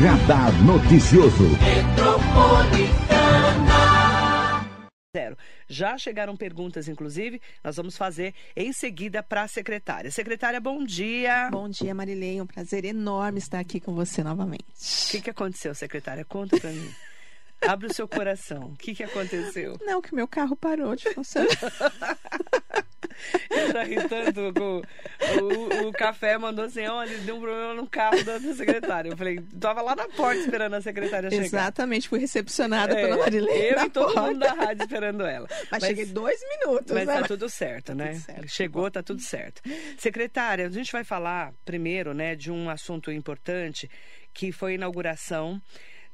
Radar Noticioso. Zero. Já chegaram perguntas, inclusive, nós vamos fazer em seguida para a secretária. Secretária, bom dia. Bom dia, Marilei. Um prazer enorme estar aqui com você novamente. O que, que aconteceu, secretária? Conta para mim. Abre o seu coração. O que, que aconteceu? Não, que meu carro parou de funcionar. Eu já ri tanto com o, o, café mandou assim, olha, deu um problema no carro da, secretária. Eu falei, tava lá na porta esperando a secretária chegar. Exatamente, fui recepcionada é, pela Marilene. Eu e todo porta. mundo da rádio esperando ela. Mas, mas cheguei dois minutos. Mas né? tá tudo certo, né? Tudo certo, Chegou, tá tudo certo. Secretária, a gente vai falar primeiro, né, de um assunto importante que foi a inauguração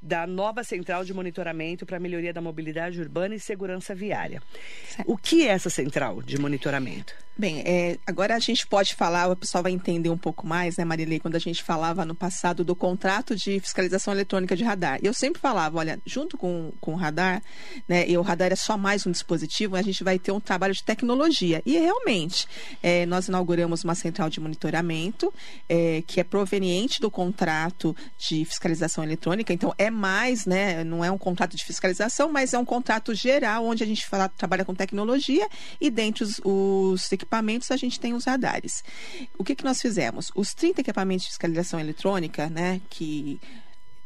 da nova central de monitoramento para a melhoria da mobilidade urbana e segurança viária. Certo. O que é essa central de monitoramento? Bem, é, agora a gente pode falar, o pessoal vai entender um pouco mais, né, Marilei, quando a gente falava no passado do contrato de fiscalização eletrônica de radar. Eu sempre falava, olha, junto com, com o radar, né, e o radar é só mais um dispositivo, a gente vai ter um trabalho de tecnologia. E realmente, é, nós inauguramos uma central de monitoramento é, que é proveniente do contrato de fiscalização eletrônica, então é mais, né, não é um contrato de fiscalização, mas é um contrato geral onde a gente fala, trabalha com tecnologia e dentre os, os equipamentos equipamentos, a gente tem os radares. O que, que nós fizemos? Os 30 equipamentos de fiscalização eletrônica, né, que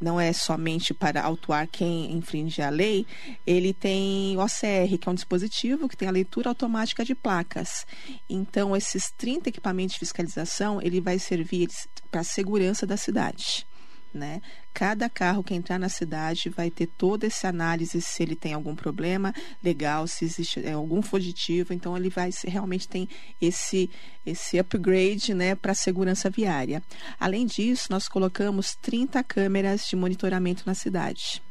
não é somente para autuar quem infringe a lei, ele tem o OCR, que é um dispositivo que tem a leitura automática de placas. Então, esses 30 equipamentos de fiscalização, ele vai servir para a segurança da cidade né? Cada carro que entrar na cidade vai ter toda essa análise se ele tem algum problema legal, se existe é, algum fugitivo, então ele vai realmente tem esse esse upgrade, né, para segurança viária. Além disso, nós colocamos 30 câmeras de monitoramento na cidade.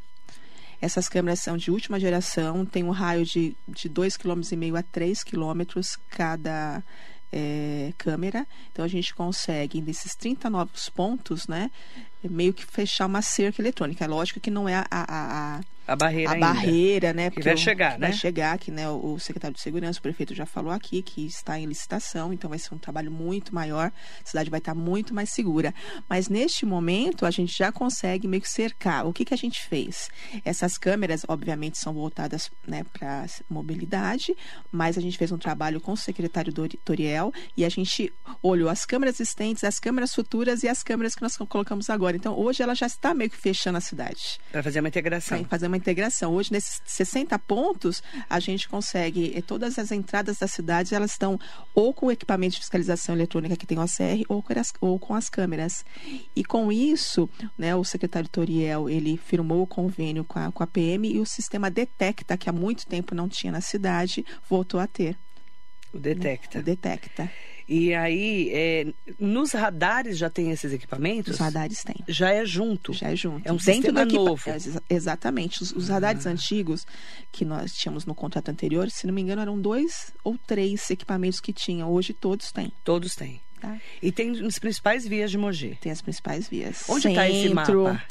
Essas câmeras são de última geração, tem um raio de, de 2,5 km a 3 km cada é, câmera. Então a gente consegue, nesses 30 novos pontos, né, meio que fechar uma cerca eletrônica. É lógico que não é a, a, a a barreira a ainda. barreira, né? Que vai chegar, que né? Vai chegar, que né, o secretário de segurança, o prefeito já falou aqui que está em licitação, então vai ser um trabalho muito maior, a cidade vai estar muito mais segura. Mas neste momento a gente já consegue meio que cercar. O que que a gente fez? Essas câmeras, obviamente, são voltadas né, para mobilidade, mas a gente fez um trabalho com o secretário Toriel e a gente olhou as câmeras existentes, as câmeras futuras e as câmeras que nós colocamos agora. Então hoje ela já está meio que fechando a cidade. Para fazer uma integração. Para fazer uma integração. Hoje, nesses 60 pontos, a gente consegue, eh, todas as entradas das cidades, elas estão ou com o equipamento de fiscalização eletrônica que tem o OCR ou com as, ou com as câmeras. E com isso, né, o secretário Toriel, ele firmou o convênio com a, com a PM e o sistema Detecta, que há muito tempo não tinha na cidade, voltou a ter. O Detecta. O Detecta. E aí, é, nos radares já tem esses equipamentos? Os radares têm. Já é junto? Já é junto. É um Dentro sistema equipa... novo? É, exatamente. Os, os ah. radares antigos que nós tínhamos no contrato anterior, se não me engano, eram dois ou três equipamentos que tinham. Hoje todos têm. Todos têm. Tá. E tem as principais vias de Mogi? Tem as principais vias. Onde está esse mapa?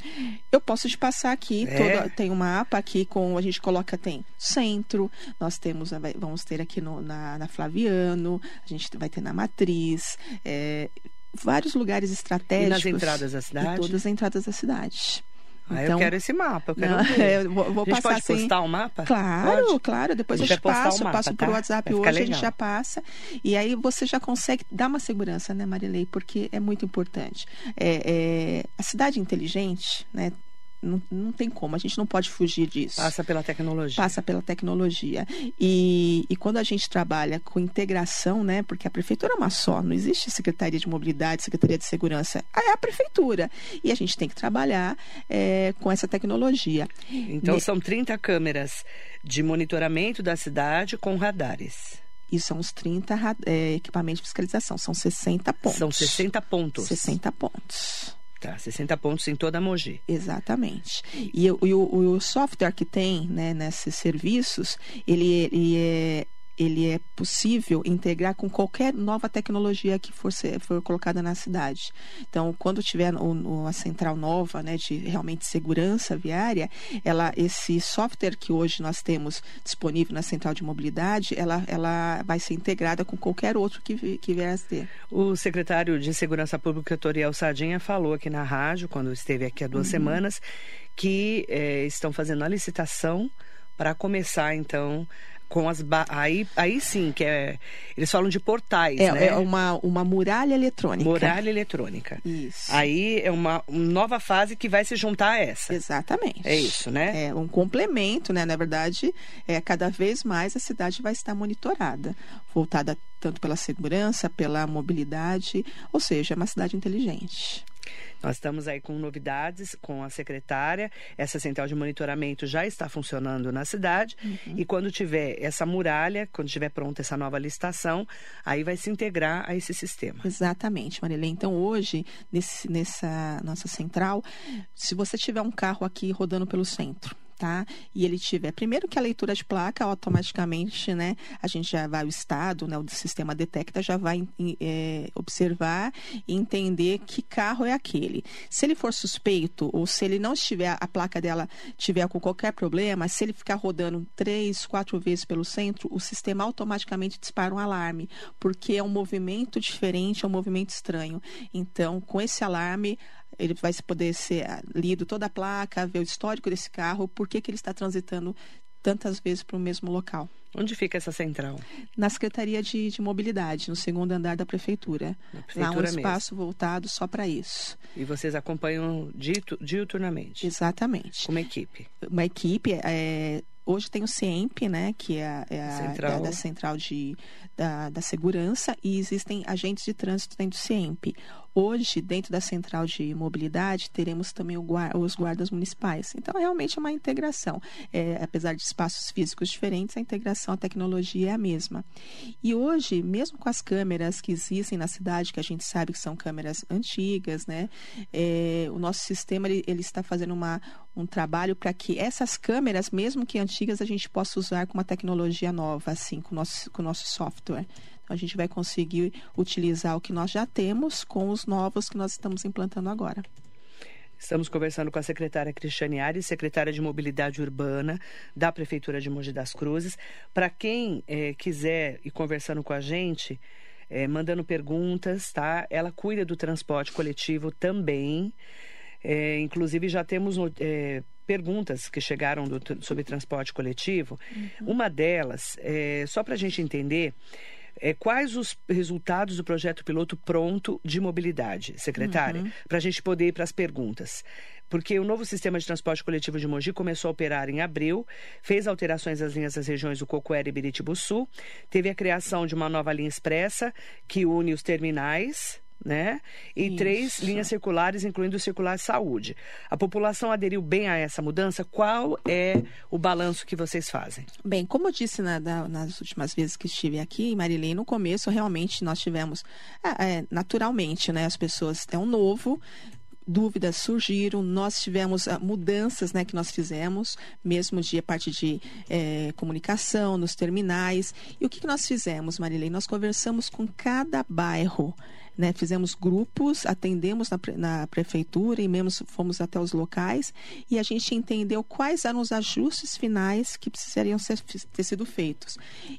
Eu posso te passar aqui. É? Todo, tem um mapa aqui com. A gente coloca, tem centro, nós temos, vamos ter aqui no, na, na Flaviano, a gente vai ter na Matriz, é, vários lugares estratégicos. E nas entradas da cidade? E todas as entradas da cidade. Ah, então, eu quero esse mapa, eu quero não, é, vou, vou a gente passar pode assim, postar o um mapa? Claro, pode? claro. Depois eu te passo, mapa, passo tá? por WhatsApp hoje, legal. a gente já passa. E aí você já consegue dar uma segurança, né, Marilei? Porque é muito importante. É, é, a cidade inteligente, né? Não, não tem como, a gente não pode fugir disso. Passa pela tecnologia. Passa pela tecnologia. E, e quando a gente trabalha com integração, né? Porque a prefeitura é uma só, não existe Secretaria de Mobilidade, Secretaria de Segurança. É a prefeitura. E a gente tem que trabalhar é, com essa tecnologia. Então, são 30 câmeras de monitoramento da cidade com radares. E são os 30 é, equipamentos de fiscalização. São 60 pontos. São 60 pontos. 60 pontos. Tá, 60 pontos em toda a Mogi. Exatamente. E, e o, o, software que tem né, nesses serviços, ele, ele é ele é possível integrar com qualquer nova tecnologia que for, ser, for colocada na cidade. Então, quando tiver o, a central nova, né, de realmente segurança viária, ela, esse software que hoje nós temos disponível na central de mobilidade, ela, ela vai ser integrada com qualquer outro que, que vier a ter. O secretário de Segurança Pública, Toriel Sardinha, falou aqui na rádio, quando esteve aqui há duas uhum. semanas, que eh, estão fazendo a licitação para começar, então, com as ba... aí aí sim que é eles falam de portais é, né? é uma, uma muralha eletrônica. Muralha eletrônica. Isso. Aí é uma, uma nova fase que vai se juntar a essa. Exatamente. É isso né? É um complemento né? Na verdade é cada vez mais a cidade vai estar monitorada voltada tanto pela segurança pela mobilidade ou seja é uma cidade inteligente nós estamos aí com novidades com a secretária. Essa central de monitoramento já está funcionando na cidade. Uhum. E quando tiver essa muralha, quando tiver pronta essa nova licitação, aí vai se integrar a esse sistema. Exatamente, Marilene. Então, hoje, nesse, nessa nossa central, se você tiver um carro aqui rodando pelo centro, tá? E ele tiver, primeiro que a leitura de placa, automaticamente, né? A gente já vai, o estado, né? O sistema detecta, já vai é, observar e entender que carro é aquele. Se ele for suspeito, ou se ele não estiver, a placa dela tiver com qualquer problema, se ele ficar rodando três, quatro vezes pelo centro, o sistema automaticamente dispara um alarme, porque é um movimento diferente, é um movimento estranho. Então, com esse alarme, ele vai poder ser ah, lido toda a placa, ver o histórico desse carro, por que, que ele está transitando tantas vezes para o mesmo local. Onde fica essa central? Na Secretaria de, de Mobilidade, no segundo andar da Prefeitura. prefeitura Lá um espaço mesmo. voltado só para isso. E vocês acompanham diuturnamente? Exatamente. Como equipe? Uma equipe, é, hoje tem o CIEMP, né, que é, é a central. Da, da, central de, da, da segurança, e existem agentes de trânsito dentro do CIEMP. Hoje, dentro da central de mobilidade, teremos também os guardas municipais. Então, realmente é uma integração. É, apesar de espaços físicos diferentes, a integração, a tecnologia é a mesma. E hoje, mesmo com as câmeras que existem na cidade, que a gente sabe que são câmeras antigas, né? É, o nosso sistema ele, ele está fazendo uma, um trabalho para que essas câmeras, mesmo que antigas, a gente possa usar com uma tecnologia nova, assim, com o nosso, com o nosso software a gente vai conseguir utilizar o que nós já temos com os novos que nós estamos implantando agora. Estamos conversando com a secretária Cristiane Ares, secretária de Mobilidade Urbana da Prefeitura de Mogi das Cruzes. Para quem é, quiser ir conversando com a gente, é, mandando perguntas, tá? Ela cuida do transporte coletivo também. É, inclusive, já temos perguntas que chegaram do, sobre transporte coletivo. Uhum. Uma delas, é, só para a gente entender, é, quais os resultados do projeto piloto pronto de mobilidade, secretária? Uhum. Para a gente poder ir para as perguntas porque o novo sistema de transporte coletivo de Mogi começou a operar em abril, fez alterações às linhas das regiões do Cocoera e Biritibuçu, teve a criação de uma nova linha expressa que une os terminais né? E Isso. três linhas circulares, incluindo o circular saúde. A população aderiu bem a essa mudança? Qual é o balanço que vocês fazem? Bem, como eu disse na, da, nas últimas vezes que estive aqui, Marilene, no começo realmente nós tivemos, é, é, naturalmente, né? As pessoas é um novo, dúvidas surgiram, nós tivemos uh, mudanças né, que nós fizemos, mesmo de a parte de é, comunicação, nos terminais. E o que, que nós fizemos, Marilene? Nós conversamos com cada bairro né? Fizemos grupos, atendemos na, na prefeitura e mesmo fomos até os locais e a gente entendeu quais eram os ajustes finais que precisariam ser, ter sido feitos.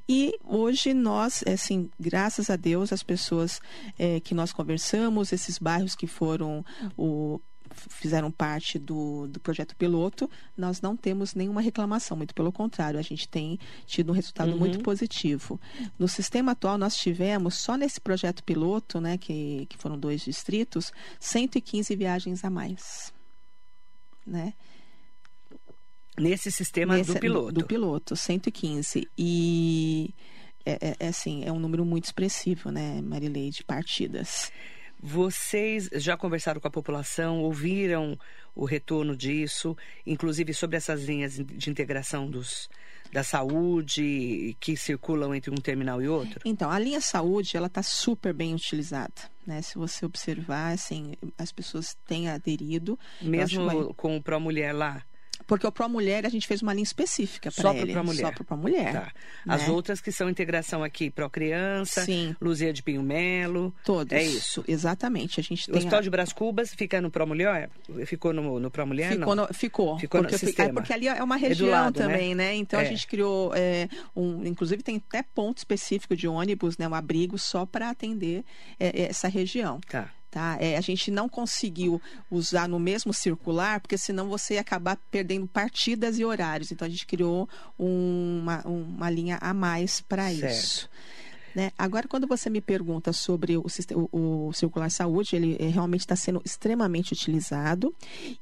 E hoje nós, assim, graças a Deus, as pessoas é, que nós conversamos, esses bairros que foram o fizeram parte do, do projeto piloto, nós não temos nenhuma reclamação, muito pelo contrário, a gente tem tido um resultado uhum. muito positivo. No sistema atual, nós tivemos, só nesse projeto piloto, né, que, que foram dois distritos, 115 viagens a mais. Né? Nesse sistema Nesse, do piloto. Do piloto, 115. E é, é, é, assim, é um número muito expressivo, né, Marilei, de partidas. Vocês já conversaram com a população, ouviram o retorno disso, inclusive sobre essas linhas de integração dos, da saúde que circulam entre um terminal e outro? Então, a linha saúde ela está super bem utilizada. Né? Se você observar, assim, as pessoas têm aderido. Mesmo com o Pro Mulher lá? Porque o Pro Mulher a gente fez uma linha específica para Só ele. pro Mulher. Só pro Pro Mulher. Tá. As né? outras que são integração aqui, Pro Criança, Sim. Luzia de Pinho Melo. Todos. É isso. Exatamente. A gente O tem. Hospital a... de Brás Cubas fica no Pro Mulher? Ficou no, no Pro Mulher? Ficou, não. no- ficou. Ficou no porque, fi- sistema. é porque ali é uma É região lado, né? também, né? Então É. a gente criou é, um. Inclusive tem até ponto específico de ônibus, né? Um abrigo só para atender é, essa região. Tá. Tá? É, a gente não conseguiu usar no mesmo circular, porque senão você ia acabar perdendo partidas e horários. Então a gente criou uma, uma linha a mais para isso. Né? Agora, quando você me pergunta sobre o, o- o circular saúde, ele eh, realmente está sendo extremamente utilizado.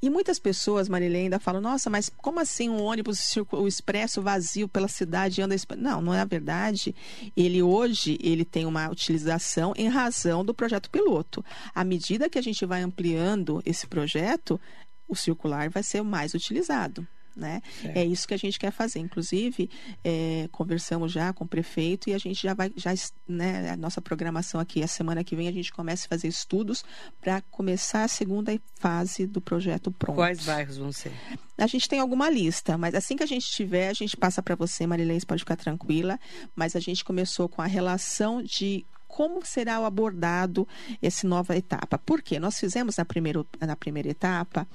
E muitas pessoas, Marilene, ainda falam: nossa, mas como assim um ônibus o expresso vazio pela cidade anda. exp-" Não, não é a verdade. Ele hoje ele tem uma utilização em razão do projeto piloto. À medida que a gente vai ampliando esse projeto, o circular vai ser mais utilizado. Né? Certo. É isso que a gente quer fazer. Inclusive, é, conversamos já com o prefeito e a gente já vai, já, né, a nossa programação aqui, a semana que vem, a gente começa a fazer estudos para começar a segunda fase do projeto pronto. Quais bairros vão ser? A gente tem alguma lista, mas assim que a gente tiver, a gente passa para você, Marilene, pode ficar tranquila. Mas a gente começou com a relação de como será abordado essa nova etapa. Por quê? Nós fizemos na, primeiro, na primeira etapa.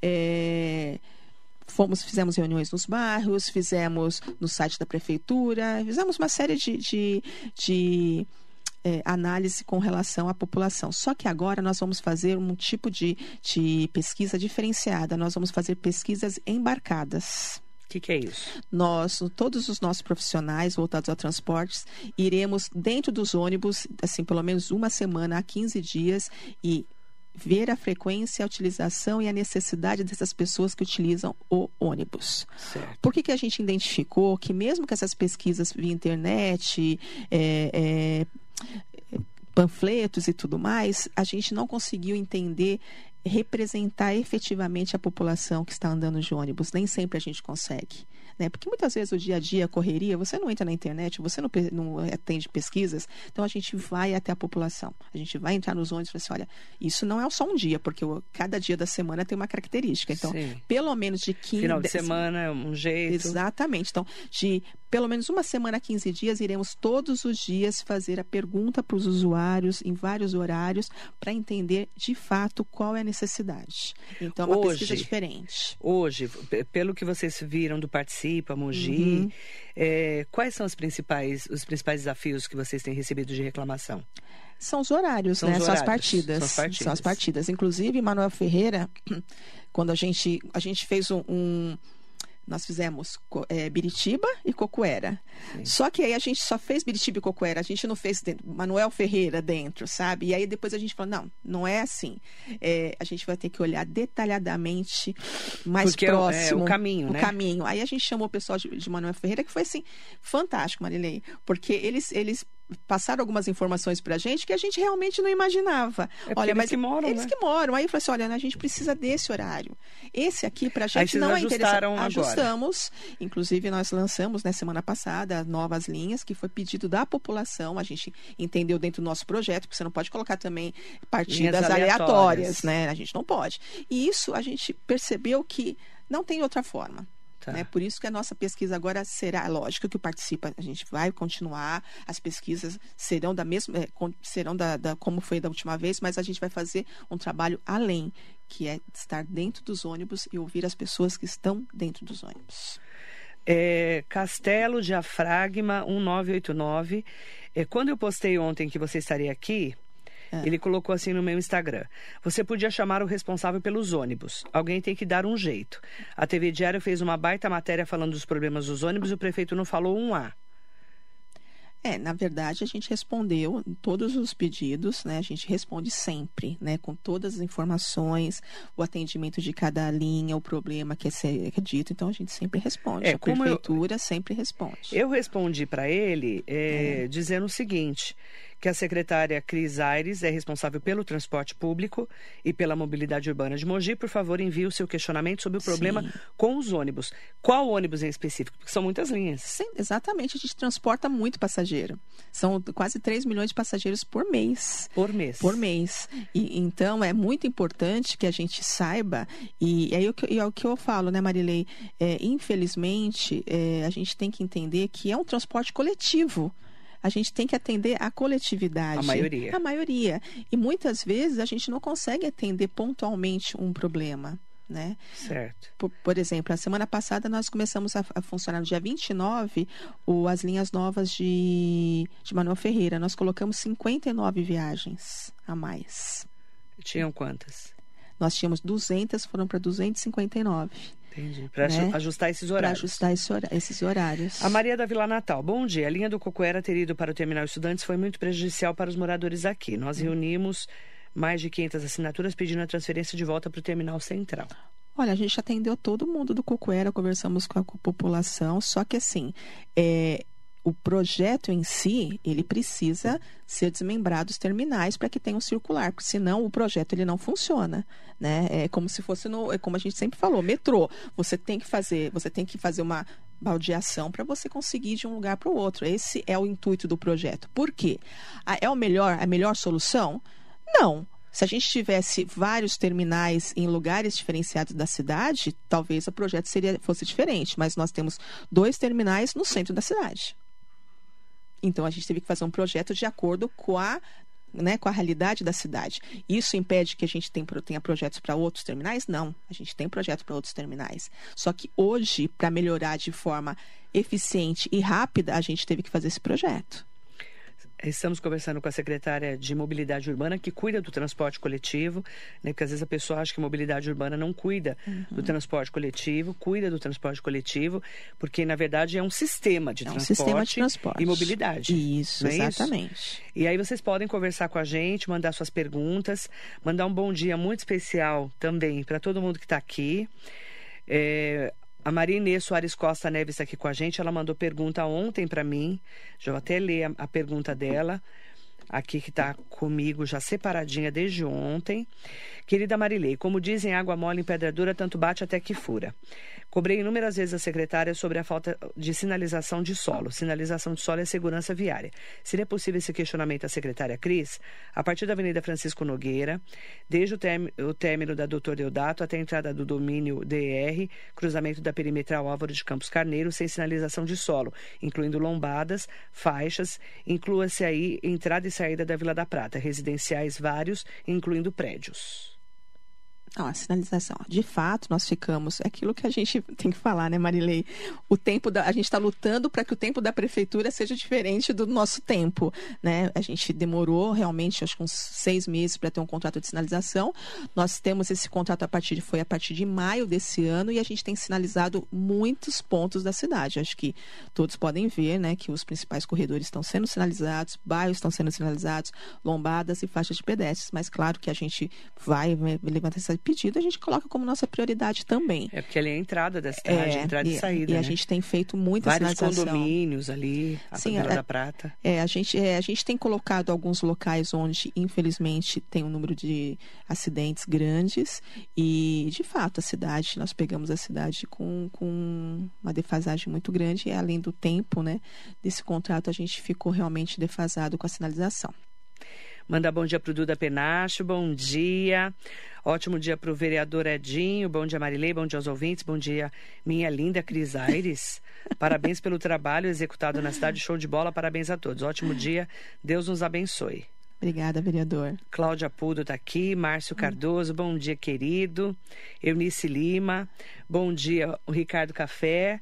é, Fomos, fizemos reuniões nos bairros, fizemos no site da prefeitura, fizemos uma série de, de, de é, análise com relação à população. Só que agora nós vamos fazer um tipo de, de pesquisa diferenciada. Nós vamos fazer pesquisas embarcadas. O que, que é isso? Nós, todos os nossos profissionais voltados a transportes, iremos dentro dos ônibus, assim, pelo menos uma semana a 15 dias e ver a frequência, a utilização e a necessidade dessas pessoas que utilizam o ônibus. Certo. Por que, que a gente identificou que mesmo que essas pesquisas via internet, é, é, panfletos e tudo mais, a gente não conseguiu entender representar efetivamente a população que está andando de ônibus. Nem sempre a gente consegue. Né? Porque muitas vezes o dia a dia, a correria, você não entra na internet, você não, não atende pesquisas, então a gente vai até a população. A gente vai entrar nos ônibus e fala assim, olha, isso não é só um dia, porque cada dia da semana tem uma característica. Então, Sim. pelo menos de 15... Final de semana, um jeito. Exatamente. Então, de pelo menos uma semana a 15 dias, iremos todos os dias fazer a pergunta para os usuários em vários horários para entender de fato qual é a necessidade. Então, é uma Hoje- pesquisa diferente. Hoje, pelo que vocês viram do Participa, Mogi, Uhum. é, quais são os principais, os principais desafios que vocês têm recebido de reclamação? São os horários, São né? os São as horários, partidas. são as partidas. São as partidas. Inclusive, Manuel Ferreira, quando a gente, a gente fez um. um- nós fizemos é, Biritiba e Cocuera. Só que aí a gente só fez Biritiba e Cocuera, a gente não fez Manuel Ferreira dentro, sabe? E aí depois a gente falou: não, não é assim. É, a gente vai ter que olhar detalhadamente, mais Porque é o- é o próximo. caminho, o né? caminho. Aí a gente chamou o pessoal de, de Manuel Ferreira, que foi assim, fantástico, Marilei, porque eles, eles passaram algumas informações pra gente que a gente realmente não imaginava. É porque eles que moram, eles né? que moram. Aí eu falei assim, olha, a gente precisa desse horário. Esse aqui pra gente vocês não é interessante. ajustaram agora. Ajustamos. Inclusive nós lançamos na semana passada novas linhas que foi pedido da população. A gente entendeu dentro do nosso projeto, porque você não pode colocar também partidas aleatórias, aleatórias. né? A gente não pode. E isso a gente percebeu que não tem outra forma. Tá. Né? Por isso que a nossa pesquisa agora será, lógico que participa, a gente vai continuar, as pesquisas serão da mesma, é, serão da, da- como foi da última vez, mas a gente vai fazer um trabalho além, que é estar dentro dos ônibus e ouvir as pessoas que estão dentro dos ônibus. É, Castelo Diafragma 1989. É, quando eu postei ontem que você estaria aqui, É. ele colocou assim no meu Instagram. Você podia chamar o responsável pelos ônibus. Alguém tem que dar um jeito. A TV Diário fez uma baita matéria falando dos problemas dos ônibus e o prefeito não falou um A. É, na verdade, a gente respondeu todos os pedidos, né? A gente responde sempre, né? Com todas as informações, o atendimento de cada linha, o problema que é, ser, que é dito. Então, a gente sempre responde. É, a como eu- prefeitura sempre responde. Eu respondi para ele é, dizendo o seguinte: que a secretária Cris Aires é responsável pelo transporte público e pela mobilidade urbana de Mogi. Por favor, envie o seu questionamento sobre o problema Sim. com os ônibus. Qual ônibus em específico? Porque são muitas linhas. Sim, exatamente. A gente transporta muito passageiro. São quase 3 milhões de passageiros por mês. Por mês. Por mês. E, então, é muito importante que a gente saiba, e, aí é o que, é o que eu falo, né, Marilei? É, infelizmente, é, a gente tem que entender que é um transporte coletivo a gente tem que atender a coletividade. A maioria. A maioria. E muitas vezes a gente não consegue atender pontualmente um problema. Né? Certo. Por, por, exemplo, a semana passada nós começamos a, a, funcionar no dia 29 o, as linhas novas de, de Manuel Ferreira. Nós colocamos 59 viagens a mais. Tinham quantas? Nós tínhamos 200, foram para 259. Entendi. Para né? ajustar esses horários. Para ajustar esse esses horários. A Maria da Vila Natal. Bom dia. A linha do Cocoera ter ido para o terminal estudantes foi muito prejudicial para os moradores aqui. Nós hum. reunimos mais de 500 assinaturas pedindo a transferência de volta para o terminal central. Olha, a gente atendeu todo mundo do Cocoera, conversamos com a população, só que assim, é, o projeto em si, ele precisa ser desmembrado os terminais para que tenha um circular, porque senão o projeto ele não funciona, né? É como se fosse no, é como a gente sempre falou, metrô. Você tem que fazer, você tem que fazer uma baldeação para você conseguir ir de um lugar para o outro. Esse é o intuito do projeto. Por quê? É o melhor, a melhor solução? Não. Se a gente tivesse vários terminais em lugares diferenciados da cidade, talvez o projeto seria, fosse diferente. Mas nós temos dois terminais no centro da cidade. Então a gente teve que fazer um projeto de acordo com a né, com a realidade da cidade. Isso impede que a gente tenha projetos para outros terminais? Não, a gente tem projeto para outros terminais. Só que hoje, para melhorar de forma eficiente e rápida, a gente teve que fazer esse projeto. Estamos conversando com a secretária de Mobilidade Urbana, que cuida do transporte coletivo, né? porque às vezes a pessoa acha que mobilidade urbana não cuida uhum. do transporte coletivo, cuida do transporte coletivo, porque na verdade é um sistema de, é um transporte, sistema de transporte e mobilidade. Isso, é exatamente. Isso? E aí vocês podem conversar com a gente, mandar suas perguntas, mandar um bom dia muito especial também para todo mundo que está aqui. É, a Maria Inês Soares Costa Neves está aqui com a gente. Ela mandou pergunta ontem para mim. Já vou até ler a, a pergunta dela. Aqui que está comigo já separadinha desde ontem. Querida Marilei, como dizem, água mole em pedra dura, tanto bate até que fura. Cobrei inúmeras vezes a secretária sobre a falta de sinalização de solo. Sinalização de solo é segurança viária. Seria possível esse questionamento à secretária Cris? A partir da Avenida Francisco Nogueira, desde o, o término da Doutor Deodato até a entrada do domínio DR, cruzamento da perimetral Álvaro de Campos Carneiro, sem sinalização de solo, incluindo lombadas, faixas, inclua-se aí entrada e saída da Vila da Prata, residenciais vários, incluindo prédios. Não, a sinalização. De fato, nós ficamos. É aquilo que a gente tem que falar, né, Marilei? O tempo da. A gente está lutando para que o tempo da prefeitura seja diferente do nosso tempo. Né? A gente demorou realmente, acho que uns seis meses para ter um contrato de sinalização. Nós temos esse contrato a partir de, foi a partir de maio desse ano e a gente tem sinalizado muitos pontos da cidade. Acho que todos podem ver né, que os principais corredores estão sendo sinalizados, bairros estão sendo sinalizados, lombadas e faixas de pedestres. Mas claro que a gente vai né, levantar essa pedido, a gente coloca como nossa prioridade também. É porque ali é a entrada da cidade, é, entrada e, e saída. E né? a gente tem feito muita Vários sinalização. condomínios ali, a Sim, a, da Prata. É, a gente, é, a gente tem colocado alguns locais onde, infelizmente, tem um número de acidentes grandes. E, de fato, a cidade, nós pegamos a cidade com, com uma defasagem muito grande, e além do tempo né, desse contrato, a gente ficou realmente defasado com a sinalização. Manda bom dia para o Duda Penacho, bom dia. Ótimo dia para o vereador Edinho, bom dia Marilei, bom dia aos ouvintes, bom dia minha linda Cris Aires. Parabéns pelo trabalho executado na cidade, show de bola, parabéns a todos. Ótimo dia, Deus nos abençoe. Obrigada, vereador. Cláudia Pudo está aqui, Márcio Cardoso, bom dia, querido. Eunice Lima, bom dia, o Ricardo Café.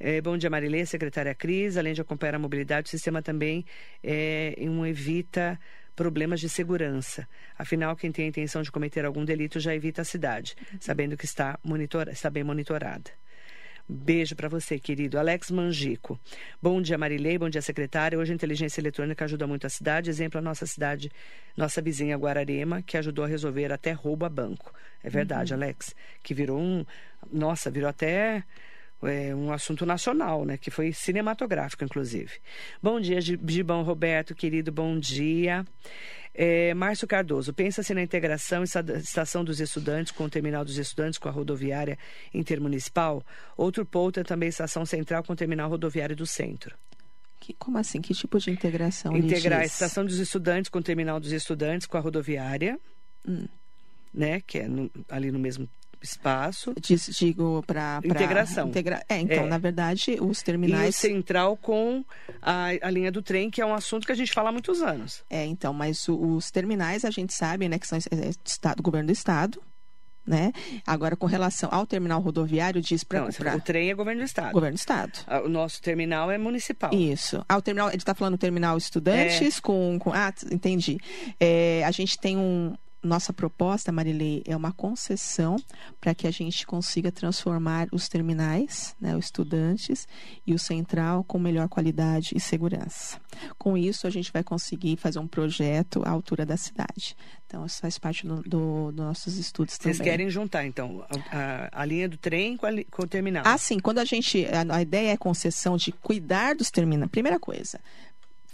É, bom dia, Marilê, secretária Cris. Além de acompanhar a mobilidade, o sistema também é um evita problemas de segurança. Afinal, quem tem a intenção de cometer algum delito já evita a cidade, sabendo que está, monitor... está bem monitorada. Beijo para você, querido. Alex Mangico. Bom dia, Marilei. Bom dia, secretária. Hoje a inteligência eletrônica ajuda muito a cidade. Exemplo, a nossa cidade, nossa vizinha Guararema, que ajudou a resolver até roubo a banco. É verdade, uhum. Alex. Que virou um. Nossa, virou até é, um assunto nacional, né? Que foi cinematográfico, inclusive. Bom dia, Gibão Roberto, querido, bom dia. É, Márcio Cardoso, pensa-se na integração estação dos estudantes com o terminal dos estudantes com a rodoviária intermunicipal? Outro ponto é também estação central com o terminal rodoviário do centro. Que, como assim? Que tipo de integração? Integrar a estação dos estudantes com o terminal dos estudantes com a rodoviária, hum. né? Que é no, ali no mesmo espaço. Digo para integração. Integra... É, então, é. na verdade, os terminais. E o central com a, a linha do trem, que é um assunto que a gente fala há muitos anos. É, então, mas os terminais a gente sabe, né, que são é, é, estado, governo do estado. Né? Agora, com relação ao terminal rodoviário, diz para. O trem é governo do Estado. Governo do Estado. Ah, o nosso terminal é municipal. Isso. Ah, o terminal, ele está falando terminal estudantes é. com, com. Ah, entendi. É, a gente tem um, nossa proposta, Marilei, é uma concessão para que a gente consiga transformar os terminais, né, os estudantes e o central com melhor qualidade e segurança. Com isso, a gente vai conseguir fazer um projeto à altura da cidade. Então, isso faz parte dos do, do nossos estudos Vocês também. querem juntar, então, a, a linha do trem com, a, com, o terminal? Ah, sim. Quando a gente... A ideia é concessão de cuidar dos terminais. Primeira coisa,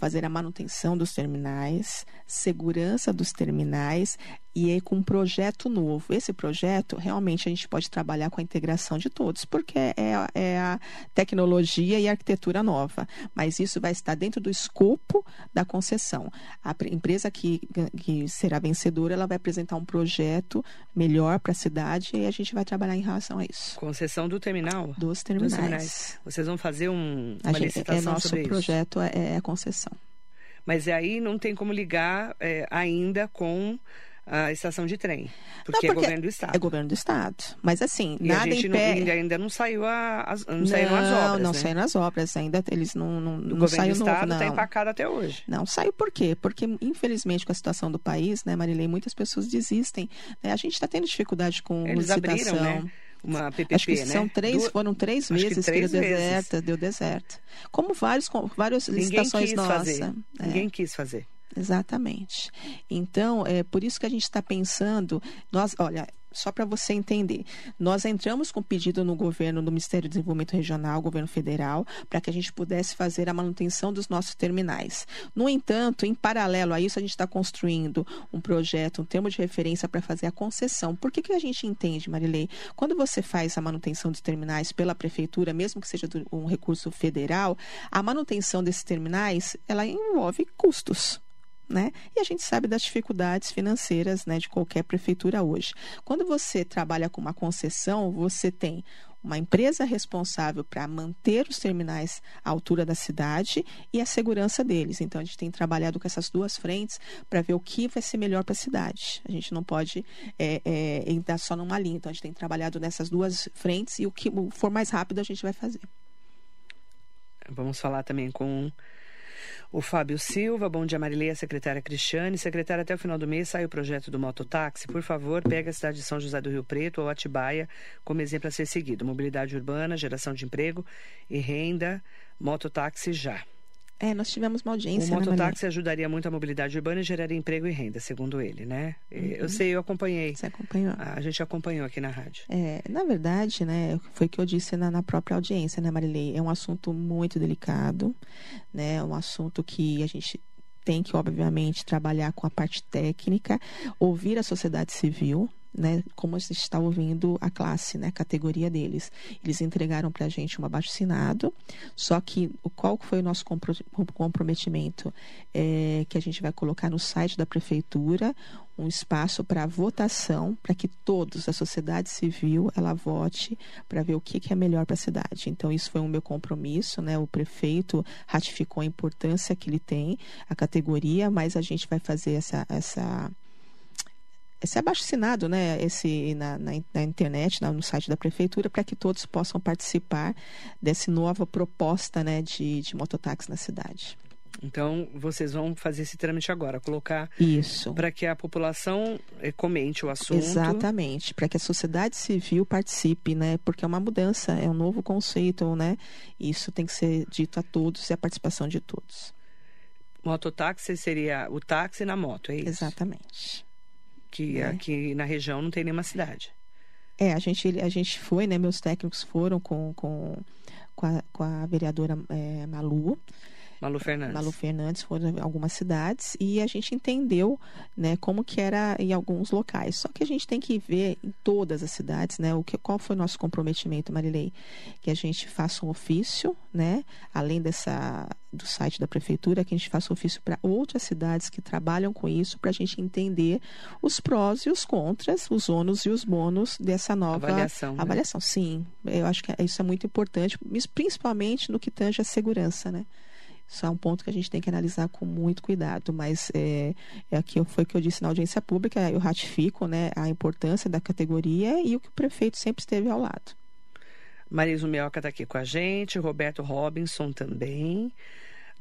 fazer a manutenção dos terminais, segurança dos terminais e aí com um projeto novo. Esse projeto, realmente, a gente pode trabalhar com a integração de todos, porque é, é a tecnologia e a arquitetura nova. Mas isso vai estar dentro do escopo da concessão. A empresa que, que será vencedora, ela vai apresentar um projeto melhor para a cidade e a gente vai trabalhar em relação a isso. Concessão do terminal? Dos terminais. Dos terminais. Vocês vão fazer um, uma gente, licitação é nosso sobre projeto isso? É, é a concessão. Mas aí não tem como ligar é, ainda com a estação de trem. Porque, não, porque, é governo do Estado. É governo do Estado. Mas assim, e nada a gente impede... não, ainda não saiu a, as, não, não saíram as obras. Não, né? saíram as obras. Ainda eles não, não, o não governo do Estado está empacado até hoje. Não, saiu por quê? Porque, infelizmente, com a situação do país, né, Marilei, muitas pessoas desistem. Né? A gente está tendo dificuldade com eles licitação. Abriram, né? Uma PPP, Acho que né? são três, foram três meses que, três deu vezes. deserto, deu deserto. Como vários, várias Ninguém licitações nossas. É. Ninguém quis fazer. Exatamente. Então, é por isso que a gente está pensando, nós, olha, só para você entender, nós entramos com pedido no governo, no Ministério do Desenvolvimento Regional, governo federal, para que a gente pudesse fazer a manutenção dos nossos terminais. No entanto, em paralelo a isso, a gente está construindo um projeto, um termo de referência para fazer a concessão. Por que, que a gente entende, Marilei? Quando você faz a manutenção dos terminais pela prefeitura, mesmo que seja um recurso federal, a manutenção desses terminais, ela envolve custos. Né? E a gente sabe das dificuldades financeiras né, de qualquer prefeitura hoje. Quando você trabalha com uma concessão, você tem uma empresa responsável para manter os terminais à altura da cidade e a segurança deles. Então, a gente tem trabalhado com essas duas frentes para ver o que vai ser melhor para a cidade. A gente não pode é, é, entrar só numa linha. Então, a gente tem trabalhado nessas duas frentes e o que for mais rápido a gente vai fazer. Vamos falar também com o Fábio Silva, bom dia Marileia, secretária Cristiane. Secretária, até o final do mês sai o projeto do mototáxi. Por favor, pegue a cidade de São José do Rio Preto ou Atibaia como exemplo a ser seguido. Mobilidade urbana, geração de emprego e renda, mototáxi já. É, nós tivemos uma audiência. O né, mototáxi né, ajudaria muito a mobilidade urbana e geraria emprego e renda, segundo ele, né? Uhum. Eu sei, eu acompanhei. Você acompanhou? A gente acompanhou aqui na rádio. É, na verdade, né, foi o que eu disse na, na, própria audiência, né, Marilei? É um assunto muito delicado, né? É um assunto que a gente tem que, obviamente, trabalhar com a parte técnica, ouvir a sociedade civil, né, como a gente está ouvindo a classe, né, a categoria deles. Eles entregaram para a gente um abaixo-assinado, só que qual foi o nosso comprometimento é, que a gente vai colocar no site da prefeitura um espaço para votação, para que todos, a sociedade civil, ela vote para ver o que, que é melhor para a cidade. Então, isso foi um meu compromisso, né? O prefeito ratificou a importância que ele tem, a categoria, mas a gente vai fazer essa, essa esse abaixo assinado, né, esse na, na, na internet, na, no site da prefeitura, para que todos possam participar dessa nova proposta, né, de, de mototáxi na cidade. Então, vocês vão fazer esse trâmite agora, colocar isso para que a população eh, comente o assunto. Exatamente, para que a sociedade civil participe, né? Porque é uma mudança, é um novo conceito, né? Isso tem que ser dito a todos e a participação de todos. Mototáxi seria o táxi na moto, é isso? Exatamente que é. aqui na região não tem nenhuma cidade. É, a gente, a gente foi, né? Meus técnicos foram com, com, com, a, com a vereadora é, Malu. Malu Fernandes. Malu Fernandes foram em algumas cidades e a gente entendeu, né, como que era em alguns locais. Só que a gente tem que ver em todas as cidades, né, o que qual foi o nosso comprometimento, Marilei, que a gente faça um ofício, né, além dessa do site da prefeitura, que a gente faça um ofício para outras cidades que trabalham com isso, para a gente entender os prós e os contras, os ônus e os bônus dessa nova avaliação. Né? avaliação. Sim, eu acho que isso é muito importante, principalmente no que tange a segurança, né? Isso é um ponto que a gente tem que analisar com muito cuidado, mas é, é aqui foi o que eu disse na audiência pública, eu ratifico né, a importância da categoria e o que o prefeito sempre esteve ao lado. Marisa Mioca está aqui com a gente, Roberto Robinson também.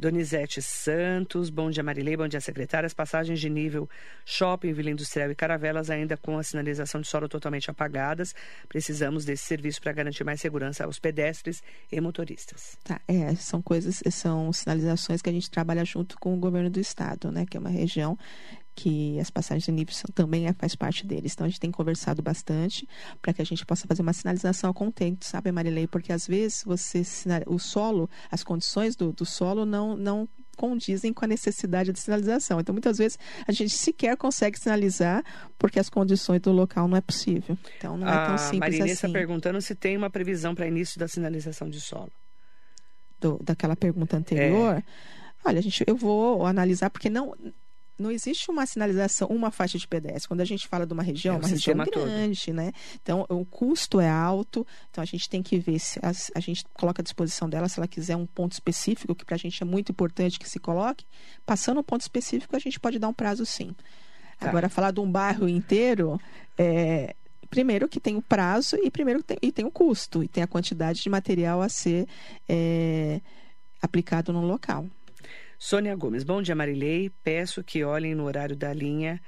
Donizete Santos, bom dia Marilei, bom dia secretária. As passagens de nível shopping, Vila Industrial e Caravelas ainda com a sinalização de solo totalmente apagadas. Precisamos desse serviço para garantir mais segurança aos pedestres e motoristas. Tá, é, são coisas, são sinalizações que a gente trabalha junto com o governo do estado, né, que é uma região que as passagens de nível também é, faz parte deles. Então a gente tem conversado bastante para que a gente possa fazer uma sinalização contente, sabe, Marilei? Porque às vezes você o solo, as condições do, do solo não, não condizem com a necessidade de sinalização. Então, muitas vezes, a gente sequer consegue sinalizar porque as condições do local não é possível. Então, não é tão simples Marilei assim. está perguntando se tem uma previsão para início da sinalização de solo. Do, daquela pergunta anterior. É. Olha, a gente, eu vou analisar, porque não, não existe uma sinalização, uma faixa de pedestre. Quando a gente fala de uma região, é uma região grande, todo. né? Então, o custo é alto, então a gente tem que ver se a, a gente coloca à disposição dela, se ela quiser um ponto específico, que para a gente é muito importante que se coloque. Passando um ponto específico, a gente pode dar um prazo sim. Tá. Agora, falar de um bairro inteiro, é, primeiro que tem o prazo e primeiro tem, e tem o custo, e tem a quantidade de material a ser é, aplicado no local. Sônia Gomes, bom dia Marilei. Peço que olhem no horário da linha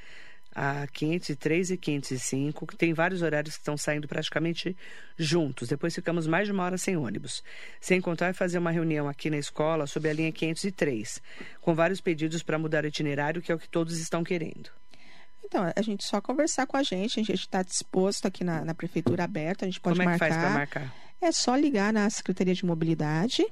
a 503 e 505, que tem vários horários que estão saindo praticamente juntos. Depois ficamos mais de uma hora sem ônibus. Sem contar fazer uma reunião aqui na escola sobre a linha 503, com vários pedidos para mudar o itinerário, que é o que todos estão querendo. Então, a gente só conversar com a gente, a gente está disposto aqui na, na prefeitura aberta, a gente pode Como marcar. Como é que faz para marcar? É só ligar na Secretaria de Mobilidade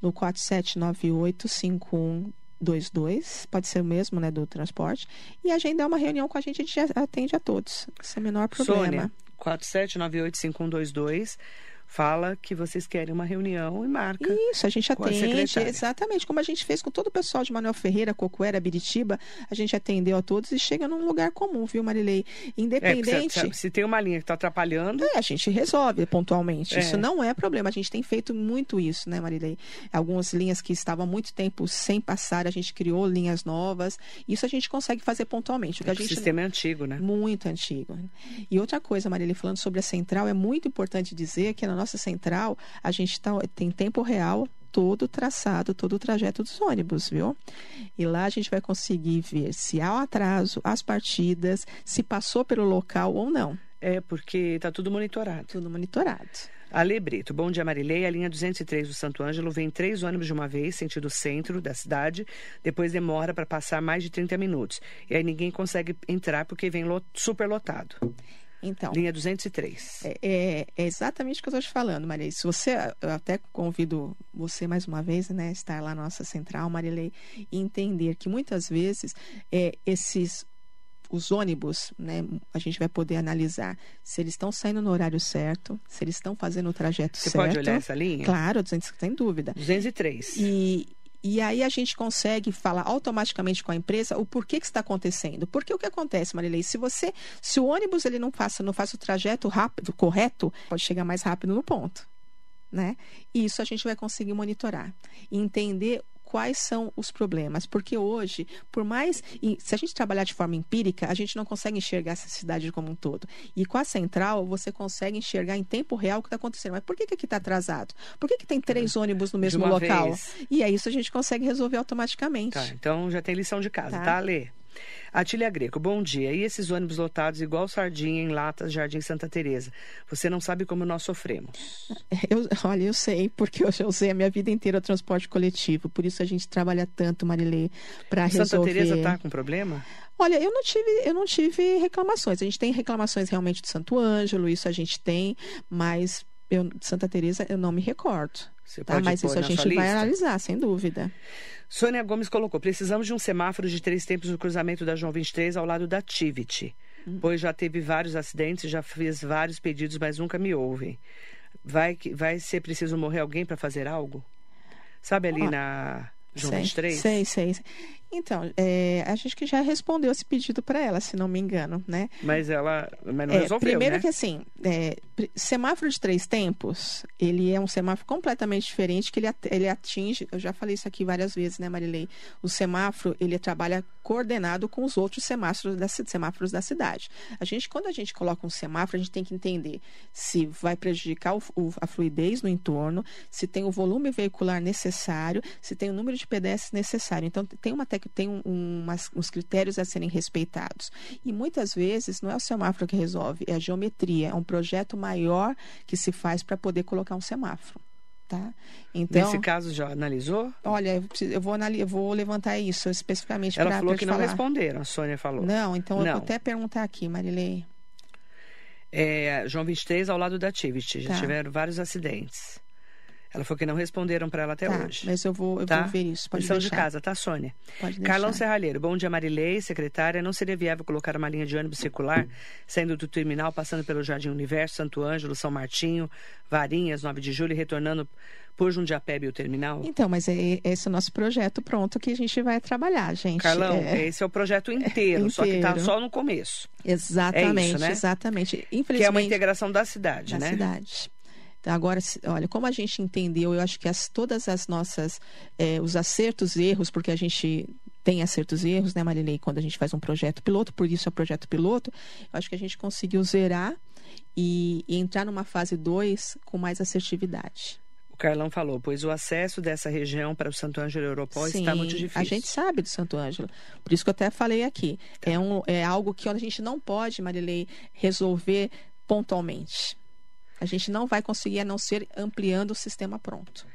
no 4798-5122, pode ser o mesmo, né, do transporte, e agendar uma reunião com a gente, a gente atende a todos, sem o menor problema. Sônia, 4798-5122, fala que vocês querem uma reunião e marca. Isso, a gente atende, a exatamente, como a gente fez com todo o pessoal de Manuel Ferreira, Cocuera, Biritiba, a gente atendeu a todos e chega num lugar comum, viu, Marilei? Independente... É, se, se, tem uma linha que está atrapalhando... É, a gente resolve pontualmente, é. isso não é problema, a gente tem feito muito isso, né, Marilei? Algumas linhas que estavam há muito tempo sem passar, a gente criou linhas novas, isso a gente consegue fazer pontualmente. O, é, gente... o sistema é antigo, né? Muito antigo. E outra coisa, Marilei, falando sobre a central, é muito importante dizer que na nossa central, a gente tá, tem tempo real todo o traçado, todo o trajeto dos ônibus, viu? E lá a gente vai conseguir ver se há um atraso, as partidas, se passou pelo local ou não. É, porque está tudo monitorado. Tudo monitorado. Ale Brito, bom dia Marilei. A linha 203 do Santo Ângelo vem três ônibus de uma vez, sentido centro da cidade. Depois demora para passar mais de 30 minutos. E aí ninguém consegue entrar porque vem super lotado. Então, Linha 203. É, é, é exatamente o que eu estou te falando, Maria. Se você, eu até convido você mais uma vez, né, estar lá na nossa central, Marilei, e entender que muitas vezes é, esses os ônibus, né, a gente vai poder analisar se eles estão saindo no horário certo, se eles estão fazendo o trajeto Você certo. Você pode olhar essa linha? Claro, sem dúvida. 203. E, e aí a gente consegue falar automaticamente com a empresa o porquê que está acontecendo. Porque o que acontece, Marilei? Se você, se o ônibus ele não passa, não faz o trajeto rápido, correto, pode chegar mais rápido no ponto, né? E isso a gente vai conseguir monitorar entender quais são os problemas. Porque hoje, por mais. Se a gente trabalhar de forma empírica, a gente não consegue enxergar essa cidade como um todo. E com a central, você consegue enxergar em tempo real o que está acontecendo. Mas por que, que aqui está atrasado? Por que, que tem três ônibus no mesmo local? Vez. E é isso a gente consegue resolver automaticamente. Tá, então já tem lição de casa, tá, tá Lê? Atília Greco, bom dia. E esses ônibus lotados igual sardinha em latas, Jardim Santa Teresa? Você não sabe como nós sofremos. Eu, olha, eu sei, porque eu já usei a minha vida inteira o transporte coletivo. Por isso a gente trabalha tanto, Marilê, para resolver... Santa Teresa está com problema? Olha, eu não tive, eu não tive reclamações. A gente tem reclamações realmente do Santo Ângelo, isso a gente tem, mas eu, Santa Teresa eu não me recordo. Você tá? Mas isso a gente vai analisar, sem dúvida. Sônia Gomes colocou: precisamos de um semáforo de três tempos no cruzamento da João 23 ao lado da Tivity. Hum. Pois já teve vários acidentes, já fiz vários pedidos, mas nunca me ouvem. Vai, vai ser preciso morrer alguém para fazer algo? Sabe ali na João sei, 23? Sei, sei. Então, é, a gente que já respondeu esse pedido para ela, se não me engano, né? Mas ela mas não é, resolveu, Primeiro né? que assim, é, semáforo de três tempos, ele é um semáforo completamente diferente, que ele, ele atinge, eu já falei isso aqui várias vezes, né, Marilei? O semáforo, ele trabalha coordenado com os outros semáforos da, semáforos da cidade. A gente, quando a gente coloca um semáforo, a gente tem que entender se vai prejudicar o, o, a fluidez no entorno, se tem o volume veicular necessário, se tem o número de pedestres necessário. Então, tem uma tem um, umas, uns critérios a serem respeitados. E muitas vezes não é o semáforo que resolve, é a geometria, é um projeto maior que se faz para poder colocar um semáforo. Tá? Então, Nesse caso já analisou? Olha, eu vou, eu vou levantar isso especificamente Ela falou que não falar. responderam, a Sônia falou. Não, então não. eu vou até perguntar aqui, Marilei. É, João 23 ao lado da Tivity, já tá. tiveram vários acidentes. Ela falou que não responderam para ela até tá, hoje. Mas eu vou, eu tá? vou ver isso. Pode Lição deixar. de casa, tá, Sônia? Pode Carlão Serralheiro, bom dia, Marilei, secretária. Não seria viável colocar uma linha de ônibus circular saindo do terminal, passando pelo Jardim Universo, Santo Ângelo, São Martinho, Varinhas, 9 de julho, e retornando por Jundiapebe o terminal? Então, mas é, esse é o nosso projeto pronto que a gente vai trabalhar, gente. Carlão, é... esse é o projeto inteiro, é inteiro. só que está só no começo. Exatamente, é isso, né? exatamente. Infelizmente, que é uma integração da cidade, da né? cidade. Então, agora, olha, como a gente entendeu, eu acho que as, todas as nossas, é, os acertos e erros, porque a gente tem acertos e erros, né, Marilei, quando a gente faz um projeto piloto, por isso é o projeto piloto, eu acho que a gente conseguiu zerar e, e entrar numa fase 2 com mais assertividade. O Carlão falou, pois o acesso dessa região para o Santo Ângelo Europol Sim, está muito difícil. A gente sabe do Santo Ângelo. Por isso que eu até falei aqui. Tá. É, um, é algo que a gente não pode, Marilei, resolver pontualmente. A gente não vai conseguir a não ser ampliando o sistema pronto.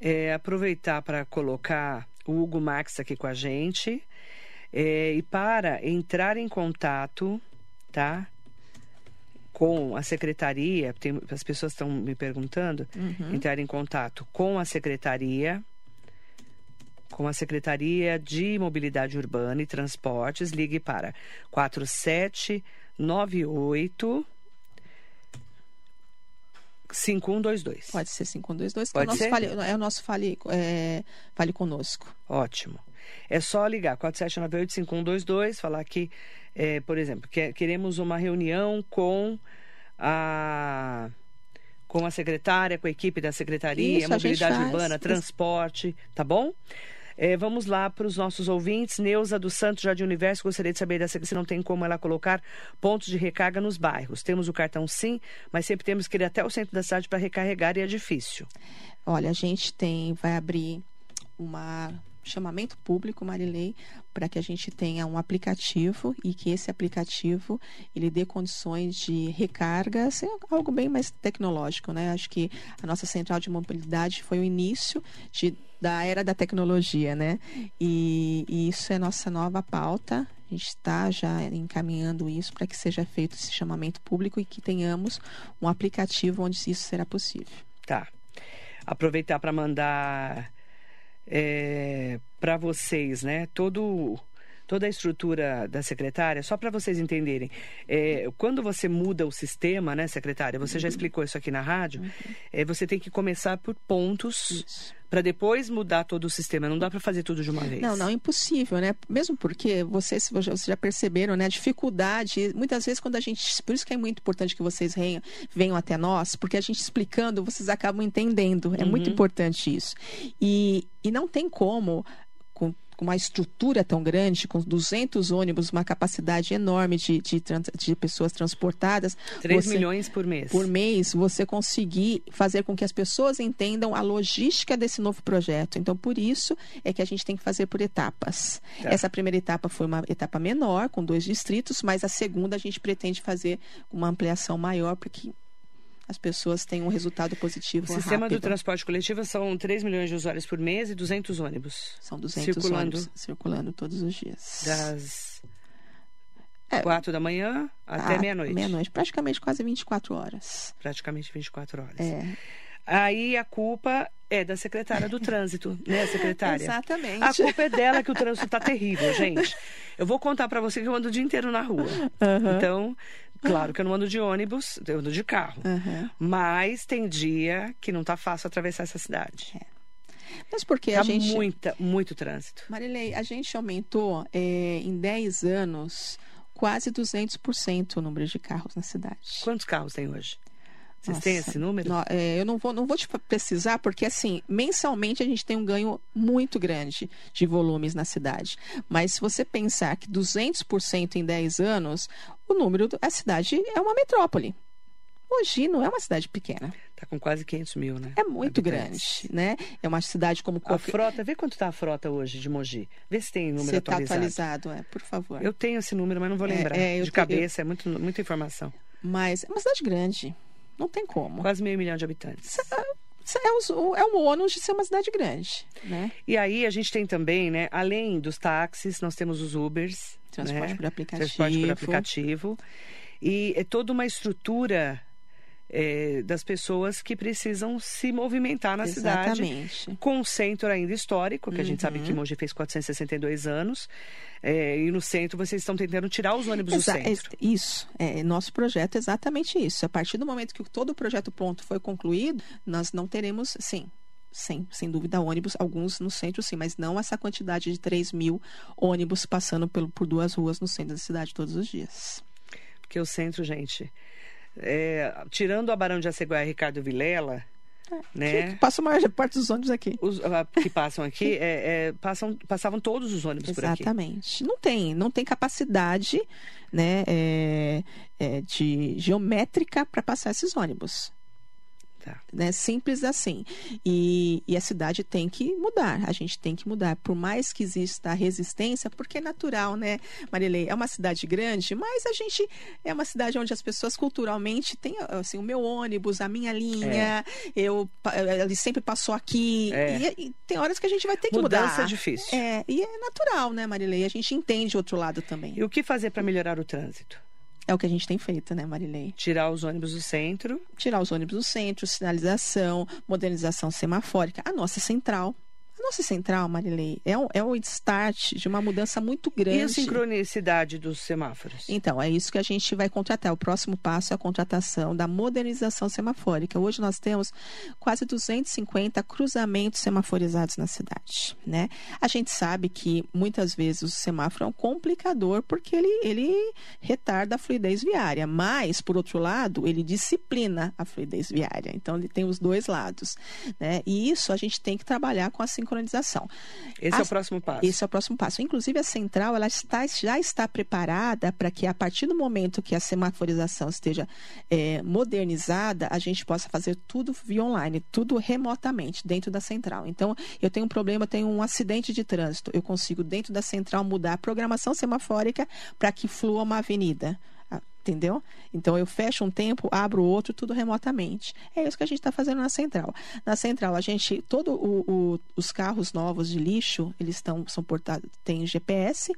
É, aproveitar para colocar o Hugo Max aqui com a gente. É, e para entrar em contato, tá? Com a secretaria, tem, as pessoas estão me perguntando, uhum. entrar em contato com a secretaria, com a Secretaria de Mobilidade Urbana e Transportes, ligue para 4798 5122. Pode ser 5122, que Pode é o nosso, fale, é o nosso fale, é, fale conosco. Ótimo. É só ligar 4798-5122, falar que, é, por exemplo, que, queremos uma reunião com a com a secretária, com a equipe da secretaria, Isso, mobilidade urbana, transporte, tá bom? É, vamos lá para os nossos ouvintes. Neuza do Santos Jardim Universo, gostaria de saber dessa, se não tem como ela colocar pontos de recarga nos bairros. Temos o cartão sim, mas sempre temos que ir até o centro da cidade para recarregar e é difícil. Olha, a gente tem, vai abrir uma chamamento público, Marilei, para que a gente tenha um aplicativo e que esse aplicativo ele dê condições de recarga, assim, algo bem mais tecnológico, né? Acho que a nossa central de mobilidade foi o início de, da era da tecnologia, né? E, e isso é nossa nova pauta. A gente está já encaminhando isso para que seja feito esse chamamento público e que tenhamos um aplicativo onde isso será possível. Tá. Aproveitar para mandar é, para vocês, né? Todo toda a estrutura da secretária, só para vocês entenderem, é, quando você muda o sistema, né, secretária, você uhum. já explicou isso aqui na rádio, uhum. é, você tem que começar por pontos para depois mudar todo o sistema. Não dá para fazer tudo de uma vez. Não, não, é impossível, né? Mesmo porque vocês, vocês já perceberam, né? A dificuldade, muitas vezes quando a gente, por isso que é muito importante que vocês venham, venham até nós, porque a gente explicando, vocês acabam entendendo. É uhum. muito importante isso. E, e não tem como com uma estrutura tão grande, com 200 ônibus, uma capacidade enorme de, de, de pessoas transportadas. 3 você, milhões por mês. Por mês, você conseguir fazer com que as pessoas entendam a logística desse novo projeto. Então, por isso é que a gente tem que fazer por etapas. Tá. Essa primeira etapa foi uma etapa menor, com dois distritos, mas a segunda a gente pretende fazer uma ampliação maior, porque as pessoas têm um resultado positivo. O sistema rápido. do transporte coletivo são 3 milhões de usuários por mês e 200 ônibus. São 200 circulando, ônibus circulando todos os dias. Das é, 4 da manhã até meia-noite. Meia-noite, praticamente quase 24 horas. Praticamente 24 horas. É. Aí a culpa é da secretária do trânsito, né, secretária? Exatamente. A culpa é dela que o trânsito está terrível, gente. Eu vou contar para você que eu ando o dia inteiro na rua. Uhum. Então, claro que eu não ando de ônibus, eu ando de carro. Uhum. Mas tem dia que não tá fácil atravessar essa cidade. É. Mas porque tá a gente. Muita, muito trânsito. Marilei, a gente aumentou é, em 10 anos quase 200% o número de carros na cidade. Quantos carros tem hoje? Vocês Nossa, têm esse número? Não, é, eu não vou, não vou te precisar, porque assim, mensalmente a gente tem um ganho muito grande de volumes na cidade. Mas se você pensar que 200% em 10 anos, o número da cidade é uma metrópole. Mogi não é uma cidade pequena. Está com quase 500 mil, né? É muito Habitantes. grande, né? É uma cidade como qualquer... A frota, vê quanto está a frota hoje de Mogi. Vê se tem número Você tá atualizado. atualizado, é, por favor. Eu tenho esse número, mas não vou lembrar. É, é, de cabeça, eu... é muito, muita informação. Mas é uma cidade grande. Não tem como. Quase meio milhão de habitantes. É, o, é o ônus de ser uma cidade grande, né? E aí a gente tem também, né? Além dos táxis, nós temos os Ubers. Transporte né? por aplicativo. Transporte por aplicativo. E é toda uma estrutura é, das pessoas que precisam se movimentar na Exatamente. cidade. Com um centro ainda histórico, que uhum. a gente sabe que uhum. Mogi fez 462 anos. É, e no centro vocês estão tentando tirar os ônibus Exa do centro. Isso. É, nosso projeto é exatamente isso. A partir do momento que todo o projeto pronto foi concluído, nós não teremos, sim, Sim, sem dúvida, ônibus, alguns no centro, sim, mas não essa quantidade de 3 mil ônibus passando por, por duas ruas no centro da cidade todos os dias. Porque o centro, gente, é, tirando a Barão de Aceguá e Ricardo Vilela, é, né? Que, passa a maior parte dos ônibus aqui. Os, que passam aqui, é, é, passam, passavam todos os ônibus Exatamente. por aqui. Exatamente. Não tem, não tem capacidade né, é, é, de geométrica para passar esses ônibus. Tá. Né? Simples assim. E, e, a cidade tem que mudar. A gente tem que mudar. Por mais que exista a resistência, porque é natural, né, Marilei? É uma cidade grande, mas a gente é uma cidade onde as pessoas culturalmente têm assim, o meu ônibus, a minha linha, é. eu, ele sempre passou aqui. É. E, e, tem horas que a gente vai ter que Mudança mudar. Mudança é difícil. É, e é natural, né, Marilei? A gente entende o outro lado também. E o que fazer para melhorar o trânsito? É o que a gente tem feito, né, Marilei? Tirar os ônibus do centro. Tirar os ônibus do centro, sinalização, modernização semafórica. A nossa central nossa central, Marilei, é, um, é o start de uma mudança muito grande. E a sincronicidade dos semáforos? Então, é isso que a gente vai contratar. O próximo passo é a contratação da modernização semafórica. Hoje nós temos quase 250 cruzamentos semaforizados na cidade. Né? A gente sabe que muitas vezes o semáforo é um complicador porque ele, ele retarda a fluidez viária, mas, por outro lado, ele disciplina a fluidez viária. Então, ele tem os dois lados. Né? E isso a gente tem que trabalhar com a sincronização sincronização. Esse a, é o próximo passo. Esse é o próximo passo. Inclusive, a central ela está, já está preparada para que, a partir do momento que a semaforização esteja é, modernizada, a gente possa fazer tudo via online, tudo remotamente, dentro da central. Então, eu tenho um problema, tenho um acidente de trânsito. Eu consigo, dentro da central, mudar a programação semafórica para que flua uma avenida entendeu? Então eu fecho um tempo, abro outro, tudo remotamente. É isso que a gente está fazendo na central. Na central, a gente, todos os carros novos de lixo, eles estão são portados, tem GPS,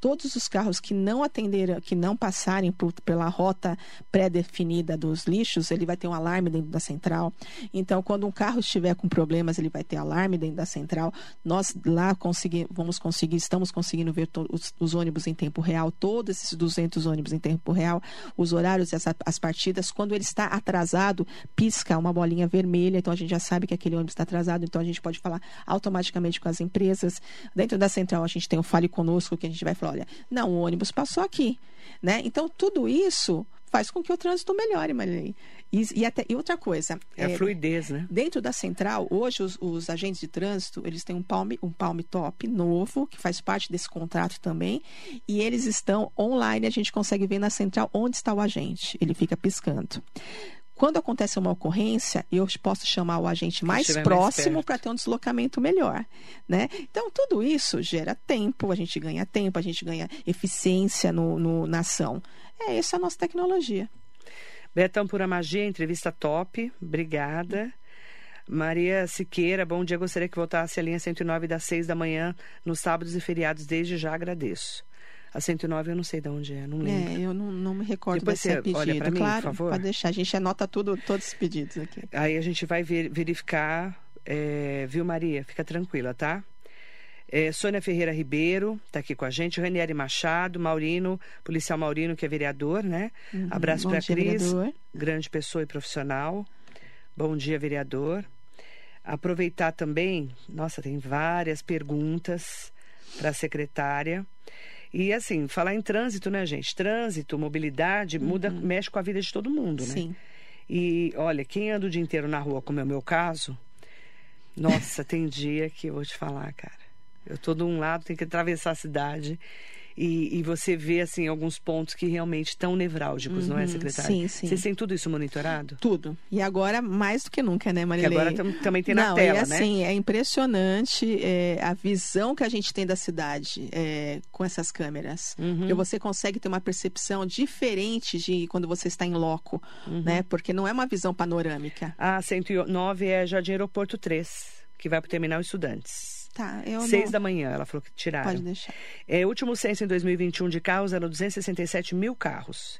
todos os carros que não atenderam, que não passarem por, pela rota pré-definida dos lixos, ele vai ter um alarme dentro da central. Então, quando um carro estiver com problemas, ele vai ter alarme dentro da central. Nós lá consegui, vamos conseguir, estamos conseguindo ver os, os, ônibus em tempo real, todos esses 200 ônibus em tempo real, os horários e as, as partidas. Quando ele está atrasado, pisca uma bolinha vermelha, então a gente já sabe que aquele ônibus está atrasado, então a gente pode falar automaticamente com as empresas. Dentro da central, a gente tem o Fale Conosco, que a gente vai falar olha, não, o ônibus passou aqui, né? Então tudo isso faz com que o trânsito melhore, Marilei. E, e, até, e outra coisa. É, a fluidez, né? Dentro da central, hoje os, os, agentes de trânsito, eles têm um palm, um palm top novo, que faz parte desse contrato também, e eles estão online, a gente consegue ver na central onde está o agente. Ele fica piscando. Quando acontece uma ocorrência, eu posso chamar o agente mais próximo para ter um deslocamento melhor, né? Então, tudo isso gera tempo, a gente ganha tempo, a gente ganha eficiência no, no na ação. É essa a nossa tecnologia. Betão Pura Magia, entrevista top. Obrigada. Maria Siqueira, bom dia. Gostaria que voltasse a linha 109 das 6 da manhã, nos sábados e feriados. Desde já agradeço. A 109 eu não sei de onde é, não lembro. É, eu não, não me recordo Depois desse pedido. Olha pra mim, claro, por favor. pode deixar. A gente anota tudo, todos os pedidos aqui. Aí a gente vai ver, verificar, é, viu, Maria? Fica tranquila, tá? É, Sônia Ferreira Ribeiro está aqui com a gente, Ranieri Machado, Maurino, policial Maurino, que é vereador, né? Uhum, Abraço para a Cris, vereador. grande pessoa e profissional. Bom dia, vereador. Aproveitar também, nossa, tem várias perguntas para a secretária. E assim, falar em trânsito, né, gente? Trânsito, mobilidade, uhum. muda, mexe com a vida de todo mundo, né? Sim. E olha, quem anda o dia inteiro na rua, como é o meu caso, nossa, tem dia que eu vou te falar, cara. Eu estou de um lado, tenho que atravessar a cidade e, e, você vê, assim, alguns pontos que realmente estão nevrálgicos, uhum, não é, uhum. secretária? Sim, sim. Vocês têm tudo isso monitorado? Tudo. E agora, mais do que nunca, né, Marilei? Que agora tam, também tem na não, tela, e, assim, né? é impressionante é, a visão que a gente tem da cidade é, com essas câmeras. Uhum. Porque você consegue ter uma percepção diferente de quando você está em loco, uhum. né? Porque não é uma visão panorâmica. A 109 é Jardim Aeroporto 3, que vai para o Terminal Estudantes. Tá, eu Seis não... da manhã, ela falou que tiraram. Pode deixar. É, o último censo em 2021 de carros eram 267 mil carros.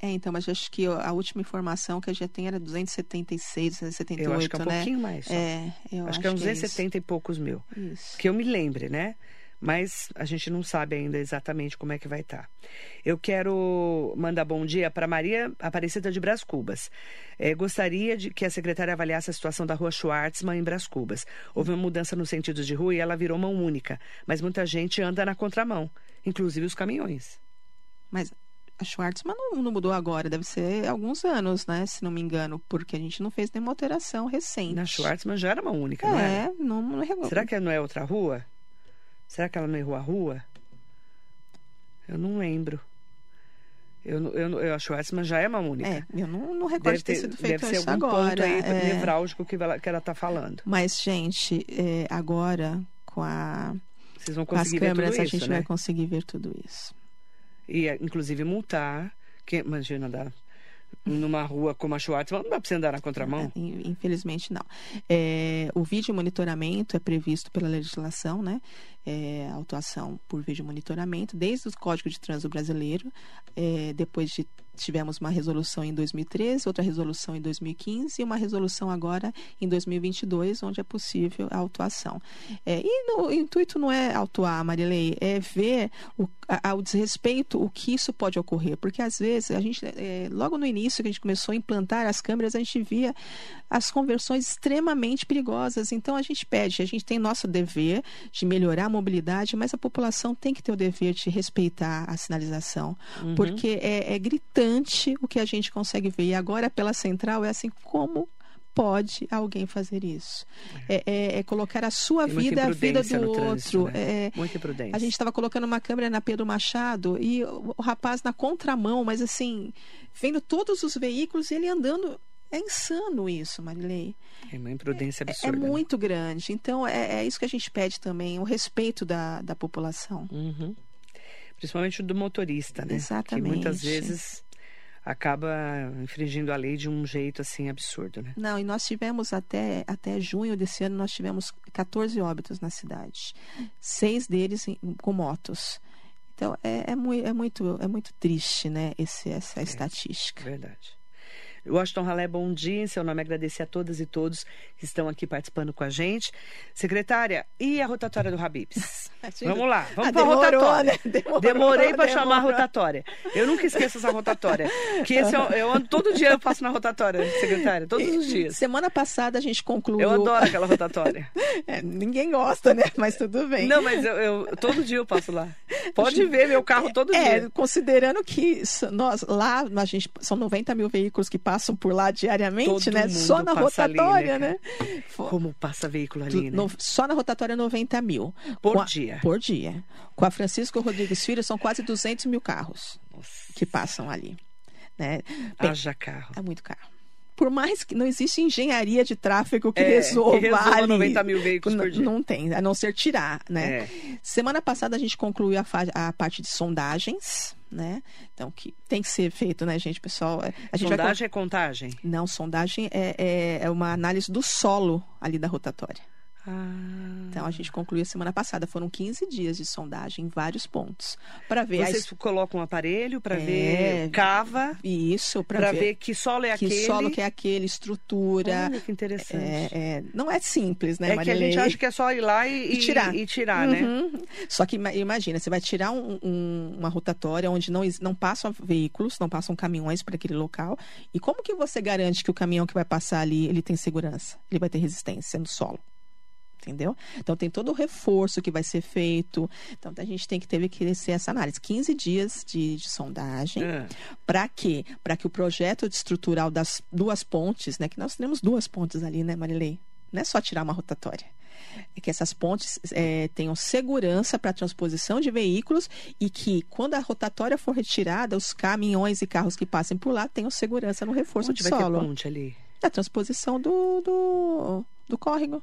É, então, mas acho que a última informação que a gente tem era 276, 278, Eu acho que é um né? pouquinho mais. Só. É, eu acho, acho que é uns 270 é e poucos mil. Isso. Que eu me lembre, né? Mas a gente não sabe ainda exatamente como é que vai estar. Tá. Eu quero mandar bom dia para Maria Aparecida de Brás Cubas. É, gostaria de que a secretária avaliasse a situação da rua Schwartzman em Brás Cubas. Houve uma mudança no sentido de rua e ela virou mão única, mas muita gente anda na contramão, inclusive os caminhões. Mas a Schwartzman não, não, mudou agora, deve ser alguns anos, né? Se não me engano, porque a gente não fez nenhuma alteração recente. Na Schwartzman já era mão única, é, não é? Não, não... Será que não é outra rua? Será que ela não errou a rua? Eu não lembro. Eu, eu, eu acho que já é uma única. É, eu não, não recordo deve ter, sido feito deve ser algum agora. ponto aí é... nevrálgico que ela, que ela tá falando. Mas, gente, é, agora com a Vocês vão conseguir câmeras tudo a isso, gente né? vai conseguir ver tudo isso. E, inclusive, multar. Que, imagina, dá numa rua como a Schwartz, não dá para você andar na contramão? É, infelizmente não. É, o vídeo monitoramento é previsto pela legislação, né? É, autuação por vídeo monitoramento, desde o Código de Trânsito Brasileiro, é, depois de tivemos uma resolução em 2013, outra resolução em 2015 e uma resolução agora em 2022, onde é possível a autuação. É, e no, o intuito não é autuar, Marilei, é ver o, a, o desrespeito, o que isso pode ocorrer, porque às vezes a gente, é, logo no início que a gente começou a implantar as câmeras, a gente via as conversões extremamente perigosas. Então a gente pede, a gente tem nosso dever de melhorar a mobilidade, mas a população tem que ter o dever de respeitar a sinalização, uhum. porque é, é gritante o que a gente consegue ver. E agora, pela central, é assim: como pode alguém fazer isso? É, é, é colocar a sua vida e a vida do outro. Trânsito, né? é, Muita imprudência. A gente estava colocando uma câmera na Pedro Machado e o, o rapaz na contramão, mas assim, vendo todos os veículos, ele andando. É insano isso, Marilei. É uma imprudência é, absurda. É, é muito né? grande. Então, é, é, isso que a gente pede também, o respeito da, da população. Uhum. Principalmente do motorista, né? Exatamente. Que muitas vezes acaba infringindo a lei de um jeito assim absurdo, né? Não, e nós tivemos até, até junho desse ano, nós tivemos 14 óbitos na cidade. Seis deles com motos. Então, é, é, muito, é, muito, é muito triste, né, esse, essa é, estatística. Verdade. Washington Ralé, bom dia. Em seu nome, agradecer a todas e todos que estão aqui participando com a gente. Secretária, e a rotatória do Habibs? Vamos lá, vamos ah, para a rotatória. Né? Demorou, Demorei para chamar a rotatória. Eu nunca esqueço essa rotatória. Que esse eu, eu ando todo dia, eu passo na rotatória, secretária, todos os dias. Semana passada a gente concluiu. Eu adoro aquela rotatória. é, ninguém gosta, né? Mas tudo bem. Não, mas eu, eu todo dia eu passo lá. Pode ver meu carro todo é, dia. Considerando que nós lá, a gente, são 90 mil veículos que passam por lá diariamente, todo né? Só na rotatória, ali, né? né? Como passa veículo ali, né? No, só na rotatória 90 mil. Por dia. Por dia. Com a Francisco Rodrigues Filho são quase 200 mil carros Nossa. que passam ali. Né? Bem, Haja carro. É muito carro por mais que não existe engenharia de tráfego que é, resolva, que resolva ali, 90 mil veículos por dia. Não tem, a não ser tirar, né? É. Semana passada a gente concluiu a, a, parte de sondagens, né? Então, que tem que ser feito, né, gente, pessoal? A gente sondagem vai... é contagem? Não, sondagem é, é, é uma análise do solo ali da rotatória. Ah. Então a gente concluiu a semana passada. Foram 15 dias de sondagem em vários pontos. para ver. Vocês colocam um aparelho para é... ver, cava. Isso, para ver... ver. que solo é que aquele. Que solo que é aquele, estrutura. Olha que interessante. É, é... Não é simples, né, É que a gente acha que é só ir lá e, e tirar. E, tirar, né? uhum. né? Só que imagina, você vai tirar um, um, uma rotatória onde não, não passam veículos, não passam caminhões para aquele local. E como que você garante que o caminhão que vai passar ali, ele tem segurança? Ele vai ter resistência no solo? Entendeu? Então tem todo o reforço que vai ser feito. Então a gente tem que ter que ser essa análise. 15 dias de, de sondagem. É. Para quê? Para que o projeto estrutural das duas pontes, né? Que nós temos duas pontes ali, né, Marilei? Não é só tirar uma rotatória. É que essas pontes é, tenham segurança para a transposição de veículos e que, quando a rotatória for retirada, os caminhões e carros que passem por lá tenham segurança no reforço Onde de vai solo. Ter ponte ali? A transposição do, do, do córrego.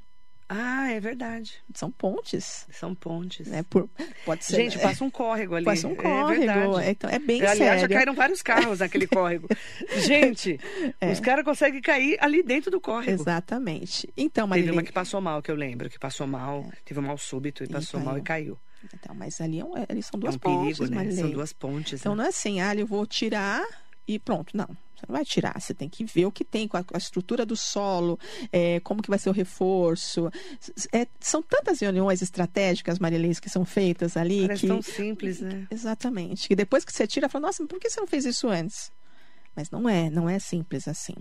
Ah, é verdade. São pontes. São pontes. Né? Por, pode ser. Gente, passa um córrego ali. Passa um córrego. É, então, é bem Aliás, sério. já caíram vários carros naquele córrego. Gente, é. os caras conseguem cair ali dentro do córrego. Exatamente. Então, Marilei... Teve uma que passou mal, que eu lembro, que passou mal, é. teve um mal súbito e, e passou caiu. mal e caiu. Então, mas ali, é um, ali são duas é um pontes, perigo, né? São duas pontes. Então, né? não é assim, ah, eu vou tirar e pronto. Não. Você não vai tirar, você tem que ver o que tem, com a, estrutura do solo, é, como que vai ser o reforço. É, são tantas reuniões estratégicas, Marilês, que são feitas ali. Parece que, tão simples, né? Exatamente. Que depois que você tira, fala, nossa, por que você não fez isso antes? Mas não é, não é simples assim.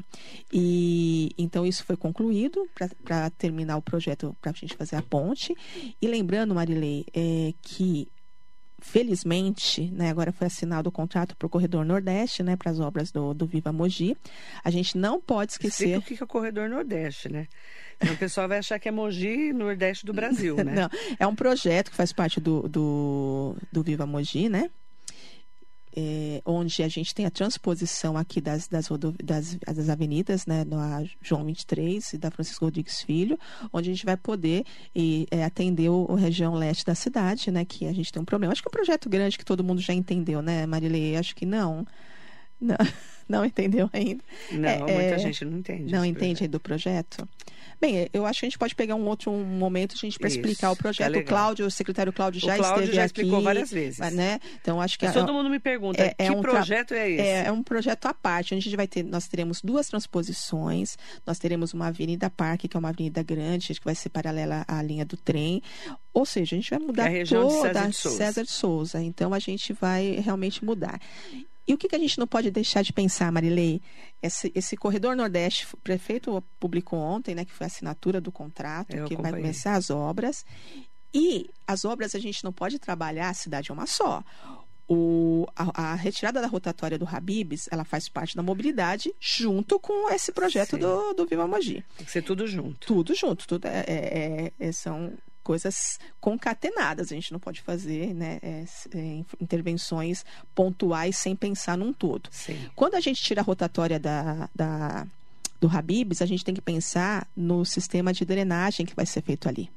E então isso foi concluído para terminar o projeto para a gente fazer a ponte. E lembrando, Marilei, é, que felizmente, né, agora foi assinado o contrato para o Corredor Nordeste, né, para as obras do, do Viva Mogi. A gente não pode esquecer. O que é o Corredor Nordeste, né? Então, o pessoal vai achar que é Mogi Nordeste do Brasil, né? não, é um projeto que faz parte do, do, do Viva Mogi, né? É, onde a gente tem a transposição aqui das, das, das, das avenidas, né, da João 23 e da Francisco Rodrigues Filho, onde a gente vai poder e, é, atender o, o, região leste da cidade, né, que a gente tem um problema. Acho que é um projeto grande que todo mundo já entendeu, né, Marilei? Acho que não. Não, não entendeu ainda. Não, é, muita é, gente não entende. Não entende projeto. do projeto? Bem, eu acho que a gente pode pegar um outro momento a gente para explicar o projeto. Tá o Cláudio, o secretário Cláudio já Cláudio esteve já aqui, explicou várias vezes. Né? Então acho que Mas todo mundo me pergunta é, é que um projeto é esse? É, é, um projeto à parte. A gente vai ter, nós teremos duas transposições. Nós teremos uma Avenida Parque, que é uma avenida grande, que vai ser paralela à linha do trem. Ou seja, a gente vai mudar é a toda a César, César de Souza. Então a gente vai realmente mudar. E o que, que, a gente não pode deixar de pensar, Marilei? Esse, esse corredor Nordeste, o prefeito publicou ontem, né, que foi a assinatura do contrato, Eu que acompanhei. vai começar as obras. E as obras a gente não pode trabalhar, a cidade é uma só. O, a, a, retirada da rotatória do Habibs, ela faz parte da mobilidade junto com esse projeto do, do Viva Mogi. Tem que ser tudo junto. Tudo junto. Tudo é, é, é são coisas concatenadas. A gente não pode fazer né, é, é, intervenções pontuais sem pensar num todo. Sim. Quando a gente tira a rotatória da, da, do Habibs, a gente tem que pensar no sistema de drenagem que vai ser feito ali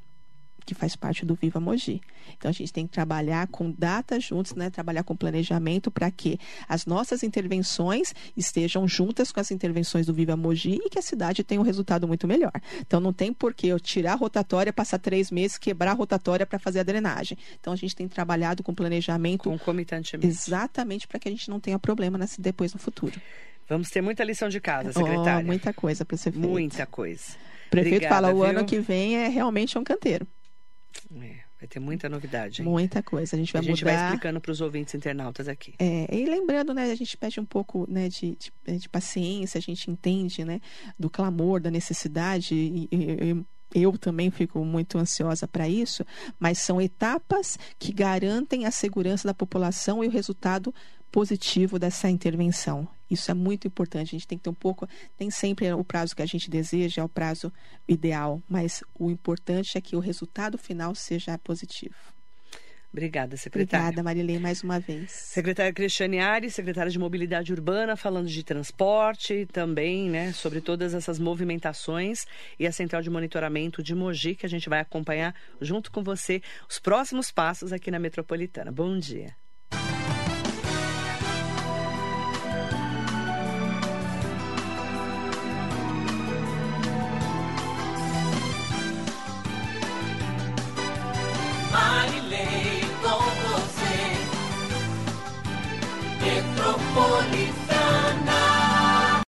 que faz parte do Viva Mogi. Então a gente tem que trabalhar com datas juntos, né? Trabalhar com planejamento para que as nossas intervenções estejam juntas com as intervenções do Viva Mogi e que a cidade tenha um resultado muito melhor. Então não tem por que eu tirar a rotatória, passar três meses, quebrar a rotatória para fazer a drenagem. Então a gente tem trabalhado com planejamento concomitantemente. Exatamente para que a gente não tenha problema nesse, depois no futuro. Vamos ter muita lição de casa, secretária. Oh, muita coisa para ser feita. Muita coisa. O prefeito Obrigada, fala o viu? ano que vem é realmente um canteiro. É, vai ter muita novidade. Hein? Muita coisa. A gente vai a gente mudar. vai explicando para os ouvintes internautas aqui. É, e lembrando, né, a gente pede um pouco né, de, de, de paciência, a gente entende né, do clamor, da necessidade, e, e, e eu também fico muito ansiosa para isso, mas são etapas que garantem a segurança da população e o resultado positivo dessa intervenção. Isso é muito importante. A gente tem que ter um pouco, nem sempre o prazo que a gente deseja é o prazo ideal, mas o importante é que o resultado final seja positivo. Obrigada, secretária. Obrigada, Marilei, mais uma vez. Secretária Cristiane Ares, secretária de Mobilidade Urbana, falando de transporte também, né, sobre todas essas movimentações e a Central de Monitoramento de Mogi, que a gente vai acompanhar junto com você os próximos passos aqui na Metropolitana. Bom dia.